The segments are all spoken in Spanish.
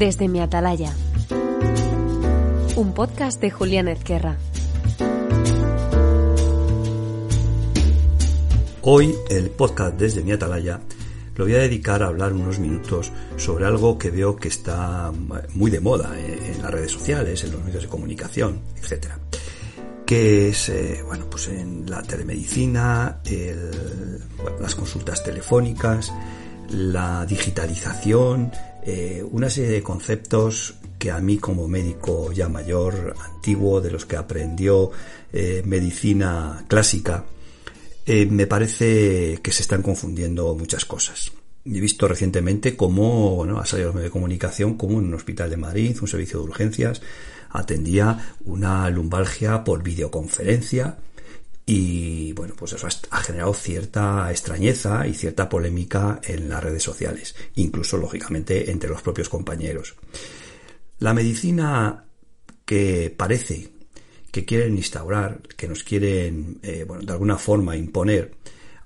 Desde mi atalaya. Un podcast de Julián Ezquerra. Hoy el podcast desde mi atalaya lo voy a dedicar a hablar unos minutos sobre algo que veo que está muy de moda en las redes sociales, en los medios de comunicación, etcétera que es eh, bueno pues en la telemedicina, las consultas telefónicas, la digitalización, eh, una serie de conceptos que a mí como médico ya mayor, antiguo, de los que aprendió eh, medicina clásica, eh, me parece que se están confundiendo muchas cosas. He visto recientemente cómo bueno, ha salido los medios de comunicación, como en un hospital de Madrid, un servicio de urgencias, atendía una lumbalgia por videoconferencia, y bueno, pues eso ha generado cierta extrañeza y cierta polémica en las redes sociales, incluso lógicamente entre los propios compañeros. La medicina que parece que quieren instaurar, que nos quieren, eh, bueno, de alguna forma imponer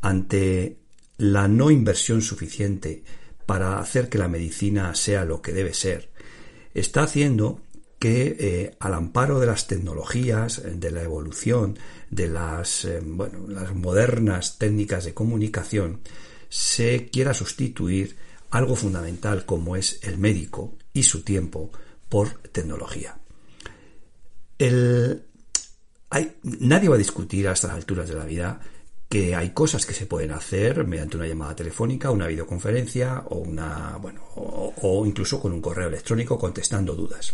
ante la no inversión suficiente para hacer que la medicina sea lo que debe ser, está haciendo que eh, al amparo de las tecnologías, de la evolución, de las, eh, las modernas técnicas de comunicación, se quiera sustituir algo fundamental como es el médico y su tiempo por tecnología. hay, nadie va a discutir a estas alturas de la vida que hay cosas que se pueden hacer mediante una llamada telefónica, una videoconferencia o incluso con un correo electrónico contestando dudas.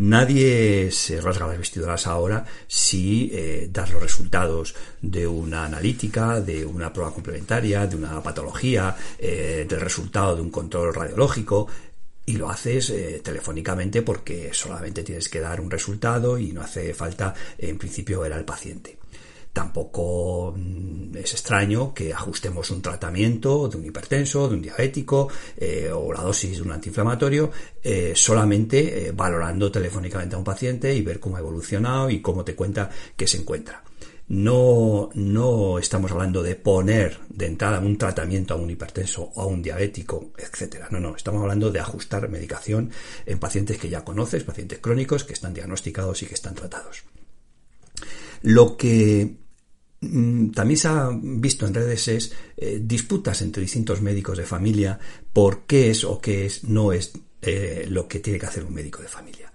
Nadie se rasga las vestiduras ahora si eh, das los resultados de una analítica, de una prueba complementaria, de una patología, eh, del resultado de un control radiológico, y lo haces eh, telefónicamente porque solamente tienes que dar un resultado y no hace falta en principio ver al paciente. Tampoco mm, es extraño que ajustemos un tratamiento de un hipertenso, de un diabético eh, o la dosis de un antiinflamatorio eh, solamente eh, valorando telefónicamente a un paciente y ver cómo ha evolucionado y cómo te cuenta que se encuentra. No, no estamos hablando de poner de entrada un tratamiento a un hipertenso o a un diabético, etcétera. No, no, estamos hablando de ajustar medicación en pacientes que ya conoces, pacientes crónicos que están diagnosticados y que están tratados. Lo que mm, también se ha visto en redes es eh, disputas entre distintos médicos de familia por qué es o qué es, no es eh, lo que tiene que hacer un médico de familia.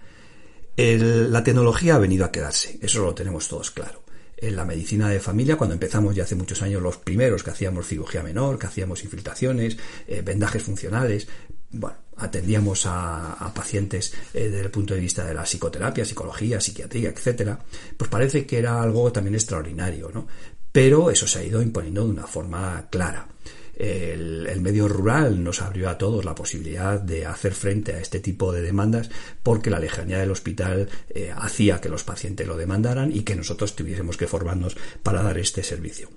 la tecnología ha venido a quedarse, eso lo tenemos todos claro. En la medicina de familia, cuando empezamos ya hace muchos años los primeros que hacíamos cirugía menor, que hacíamos infiltraciones, eh, vendajes funcionales, bueno, atendíamos a, pacientes eh, desde el punto de vista de la psicoterapia, psicología, psiquiatría, etcétera, pues parece que era algo también extraordinario, ¿no? Pero eso se ha ido imponiendo de una forma clara. El, medio rural nos abrió a todos la posibilidad de hacer frente a este tipo de demandas porque la lejanía del hospital eh, hacía que los pacientes lo demandaran y que nosotros tuviésemos que formarnos para dar este servicio.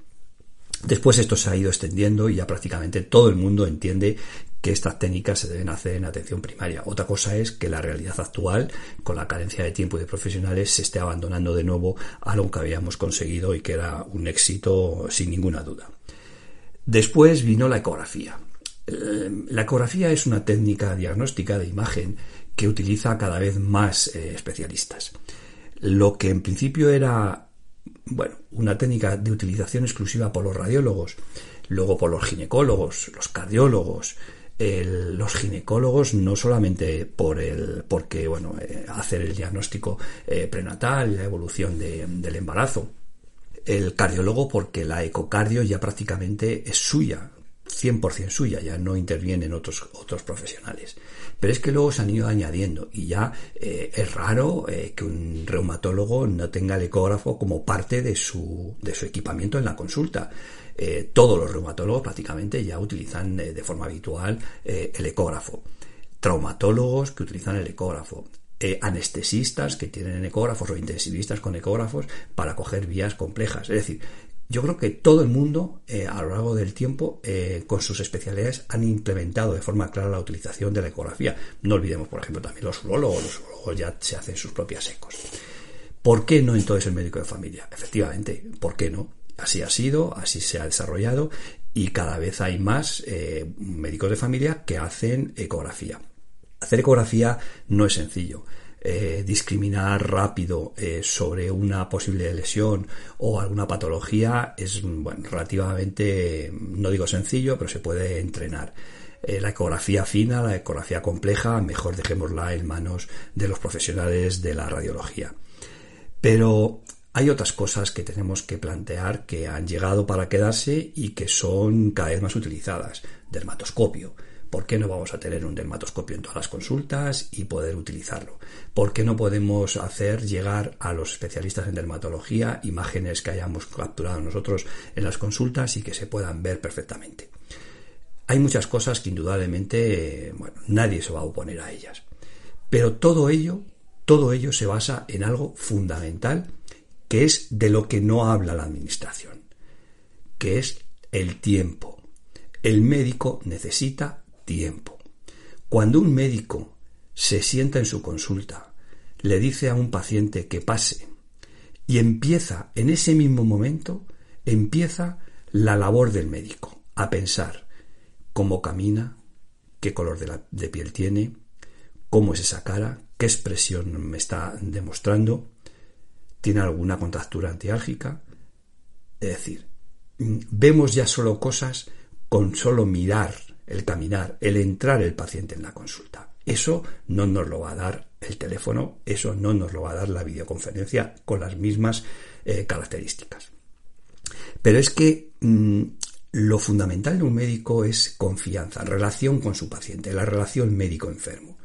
Después esto se ha ido extendiendo y ya prácticamente todo el mundo entiende que estas técnicas se deben hacer en atención primaria. Otra cosa es que la realidad actual, con la carencia de tiempo y de profesionales, se esté abandonando de nuevo algo que habíamos conseguido y que era un éxito sin ninguna duda. Después vino la ecografía. La ecografía es una técnica diagnóstica de imagen que utiliza cada vez más eh, especialistas. Lo que en principio era bueno, una técnica de utilización exclusiva por los radiólogos, luego por los ginecólogos, los cardiólogos, los ginecólogos no solamente por el porque bueno eh, hacer el diagnóstico eh, prenatal y la evolución del embarazo el cardiólogo porque la ecocardio ya prácticamente es suya 100% suya, ya no intervienen otros, otros profesionales. Pero es que luego se han ido añadiendo y ya eh, es raro que un reumatólogo no tenga el ecógrafo como parte de su, de su equipamiento en la consulta. Eh, todos los reumatólogos prácticamente ya utilizan eh, de forma habitual el ecógrafo. Traumatólogos que utilizan el ecógrafo. anestesistas que tienen ecógrafos o intensivistas con ecógrafos para coger vías complejas. Es decir, yo creo que todo el mundo a lo largo del tiempo con sus especialidades han implementado de forma clara la utilización de la ecografía. No olvidemos, por ejemplo, también los urólogos. Los urólogos ya se hacen sus propias ecos. ¿Por qué no entonces el médico de familia? Efectivamente, ¿por qué no? Así ha sido, así se ha desarrollado y cada vez hay más eh, médicos de familia que hacen ecografía. Hacer ecografía no es sencillo. Eh, discriminar rápido eh, sobre una posible lesión o alguna patología es relativamente, no digo sencillo, pero se puede entrenar. la ecografía fina, la ecografía compleja, mejor dejémosla en manos de los profesionales de la radiología. Pero hay otras cosas que tenemos que plantear que han llegado para quedarse y que son cada vez más utilizadas. Dermatoscopio. ¿Por qué no vamos a tener un dermatoscopio en todas las consultas y poder utilizarlo? ¿Por qué no podemos hacer llegar a los especialistas en dermatología imágenes que hayamos capturado nosotros en las consultas y que se puedan ver perfectamente? Hay muchas cosas que indudablemente, nadie se va a oponer a ellas. Pero todo ello todo ello se basa en algo fundamental que es de lo que no habla la Administración, que es el tiempo. El médico necesita tiempo. Cuando un médico se sienta en su consulta, le dice a un paciente que pase y empieza en ese mismo momento, empieza la labor del médico, a pensar cómo camina, qué color de, de piel tiene, cómo es esa cara, qué expresión me está demostrando, tiene alguna contractura antiálgica. Es decir, vemos ya solo cosas con solo mirar el caminar, el entrar el paciente en la consulta. Eso no nos lo va a dar el teléfono, eso no nos lo va a dar la videoconferencia con las mismas eh, características. Pero es que mm, lo fundamental de un médico es confianza, relación con su paciente, la relación médico-enfermo.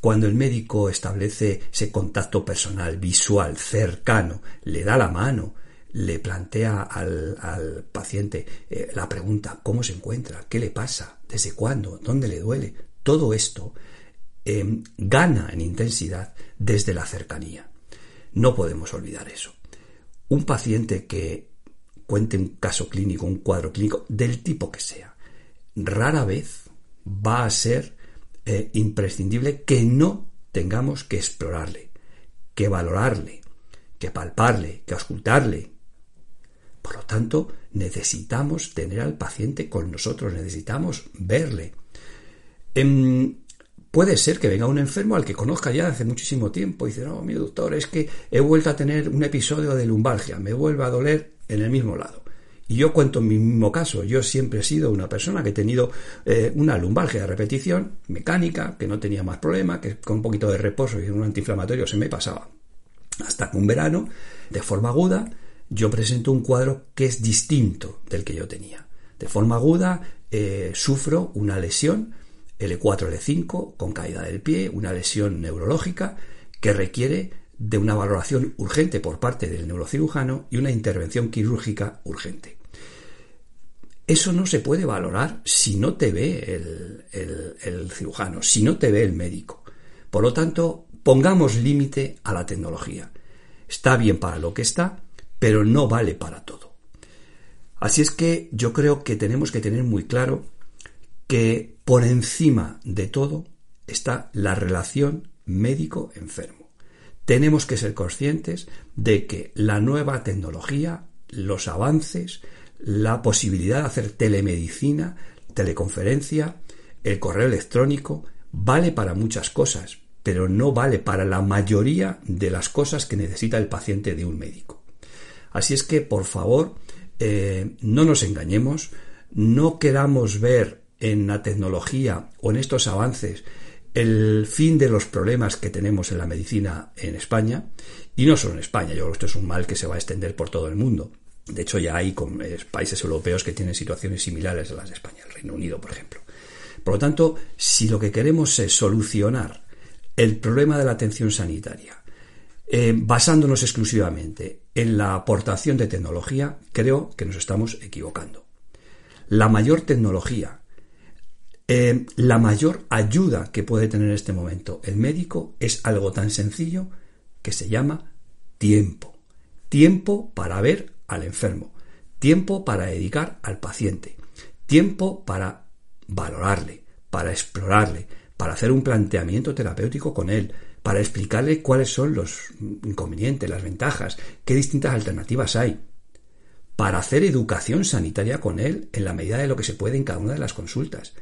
Cuando el médico establece ese contacto personal, visual, cercano, le da la mano, le plantea al, paciente eh, la pregunta ¿cómo se encuentra? ¿Qué le pasa? ¿Desde cuándo? ¿Dónde le duele? Todo esto em, gana en intensidad desde la cercanía. No podemos olvidar eso. Un paciente que cuente un caso clínico, un cuadro clínico, del tipo que sea, rara vez va a ser eh, imprescindible que no tengamos que explorarle, que valorarle, que palparle, que auscultarle. Por lo tanto, necesitamos tener al paciente con nosotros, necesitamos verle. Em, puede ser que venga un enfermo al que conozca ya hace muchísimo tiempo y dice, no, mi doctor, es que he vuelto a tener un episodio de lumbalgia, me vuelve a doler en el mismo lado. Y yo cuento en mi mismo caso, yo siempre he sido una persona que he tenido eh, una lumbalgia de repetición mecánica, que no tenía más problema, que con un poquito de reposo y un antiinflamatorio se me pasaba. Hasta que un verano, de forma aguda, yo presento un cuadro que es distinto del que yo tenía. De forma aguda, eh, sufro una lesión L4, L5, con caída del pie, una lesión neurológica que requiere de una valoración urgente por parte del neurocirujano y una intervención quirúrgica urgente. Eso no se puede valorar si no te ve el, cirujano, si no te ve el médico. Por lo tanto, pongamos límite a la tecnología. Está bien para lo que está, pero no vale para todo. Así es que yo creo que tenemos que tener muy claro que por encima de todo está la relación médico-enfermo. Tenemos que ser conscientes de que la nueva tecnología, los avances, la posibilidad de hacer telemedicina, teleconferencia, el correo electrónico, vale para muchas cosas, pero no vale para la mayoría de las cosas que necesita el paciente de un médico. Así es que, por favor, eh, no nos engañemos, no queramos ver en la tecnología o en estos avances el fin de los problemas que tenemos en la medicina en España, y no solo en España, yo creo que esto es un mal que se va a extender por todo el mundo. De hecho, ya hay eh, países europeos que tienen situaciones similares a las de España, el Reino Unido, por ejemplo. Por lo tanto, si lo que queremos es solucionar el problema de la atención sanitaria, eh, basándonos exclusivamente en la aportación de tecnología, creo que nos estamos equivocando. la mayor tecnología, eh, la mayor ayuda que puede tener en este momento el médico es algo tan sencillo que se llama tiempo. Tiempo para ver al enfermo, tiempo para dedicar al paciente, tiempo para valorarle, para explorarle, para hacer un planteamiento terapéutico con él, para explicarle cuáles son los inconvenientes, las ventajas, qué distintas alternativas hay, para hacer educación sanitaria con él en la medida de lo que se puede en cada una de las consultas,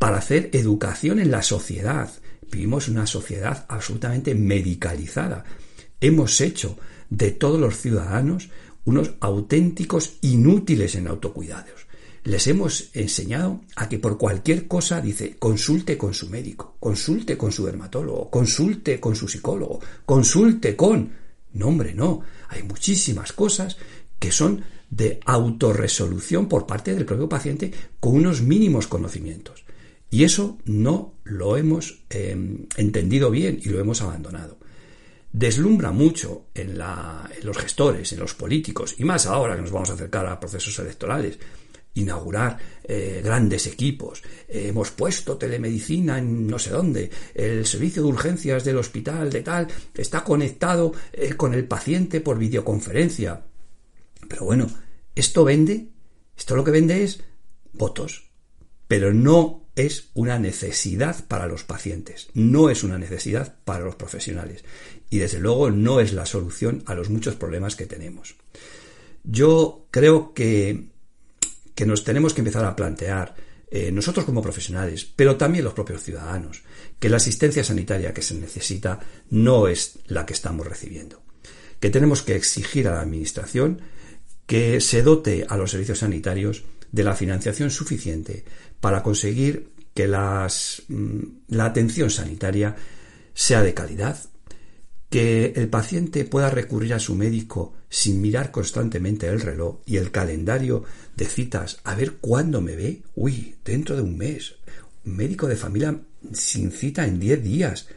para hacer educación en la sociedad. Vivimos una sociedad absolutamente medicalizada. Hemos hecho de todos los ciudadanos unos auténticos inútiles en autocuidados. Les hemos enseñado a que por cualquier cosa, dice, consulte con su médico, consulte con su dermatólogo, consulte con su psicólogo, consulte con... No, hombre, no. Hay muchísimas cosas que son de autorresolución por parte del propio paciente con unos mínimos conocimientos. Y eso no lo hemos em, entendido bien y lo hemos abandonado. Deslumbra mucho en, los gestores, en los políticos, y más ahora que nos vamos a acercar a procesos electorales, inaugurar eh, grandes equipos. hemos puesto telemedicina en no sé dónde. El servicio de urgencias del hospital de tal está conectado eh, con el paciente por videoconferencia. Pero bueno, esto vende, esto lo que vende es votos, pero no es una necesidad para los pacientes, no es una necesidad para los profesionales y desde luego no es la solución a los muchos problemas que tenemos. Yo creo que, que nos tenemos que empezar a plantear, eh, nosotros como profesionales, pero también los propios ciudadanos, que la asistencia sanitaria que se necesita no es la que estamos recibiendo, que tenemos que exigir a la Administración que se dote a los servicios sanitarios de la financiación suficiente para conseguir que las, mm, la atención sanitaria sea de calidad, que el paciente pueda recurrir a su médico sin mirar constantemente el reloj y el calendario de citas a ver cuándo me ve. Uy, dentro de un mes. Un médico de familia sin cita en 10 días.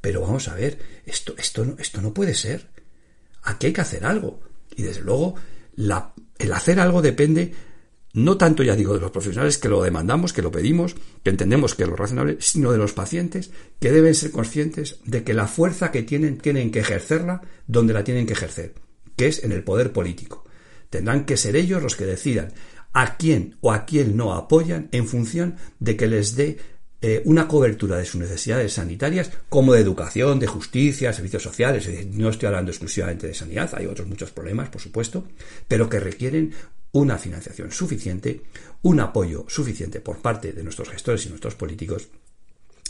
Pero vamos a ver, esto, esto, esto no puede ser. Aquí hay que hacer algo. Y desde luego, el hacer algo depende no tanto, ya digo, de los profesionales que lo demandamos, que lo pedimos, que entendemos que es lo razonable, sino de los pacientes que deben ser conscientes de que la fuerza que tienen tienen que ejercerla donde la tienen que ejercer, que es en el poder político. Tendrán que ser ellos los que decidan a quién o a quién no apoyan en función de que les dé eh, una cobertura de sus necesidades sanitarias como de educación, de justicia, servicios sociales. no estoy hablando exclusivamente de sanidad, hay otros muchos problemas, por supuesto, pero que requieren una financiación suficiente, un apoyo suficiente por parte de nuestros gestores y nuestros políticos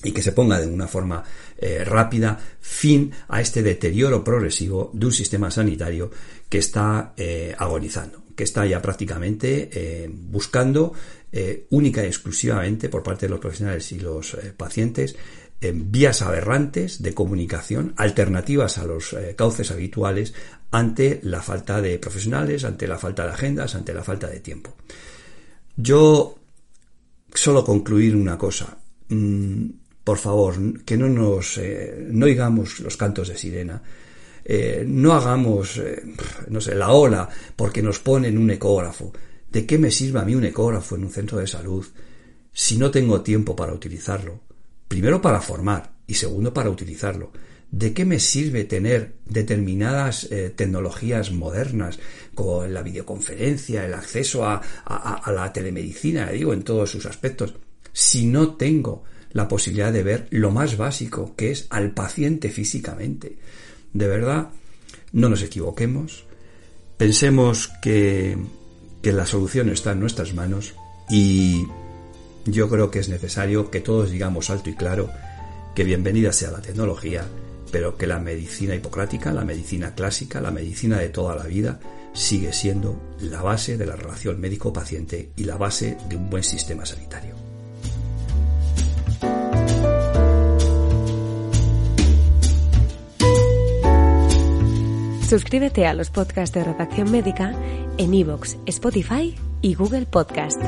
y que se ponga de una forma eh, rápida fin a este deterioro progresivo de un sistema sanitario que está eh, agonizando, que está ya prácticamente eh, buscando única y exclusivamente por parte de los profesionales y los pacientes vías aberrantes de comunicación alternativas a los cauces habituales ante la falta de profesionales, ante la falta de agendas, ante la falta de tiempo. Yo solo concluir una cosa. Mm, por favor, que no nos eh, no oigamos los cantos de sirena. Eh, no hagamos, eh, no sé, la ola porque nos ponen un ecógrafo. ¿De qué me sirve a mí un ecógrafo en un centro de salud si no tengo tiempo para utilizarlo? Primero para formar y segundo para utilizarlo. ¿De qué me sirve tener determinadas eh, tecnologías modernas como la videoconferencia, el acceso a, la telemedicina, digo, en todos sus aspectos, si no tengo la posibilidad de ver lo más básico, que es al paciente físicamente? De verdad, no nos equivoquemos, pensemos que, que la solución está en nuestras manos y yo creo que es necesario que todos digamos alto y claro que bienvenida sea la tecnología, pero que la medicina hipocrática, la medicina clásica, la medicina de toda la vida, sigue siendo la base de la relación médico-paciente y la base de un buen sistema sanitario. Suscríbete a los podcasts de Redacción Médica en iVoox, Spotify y Google Podcast.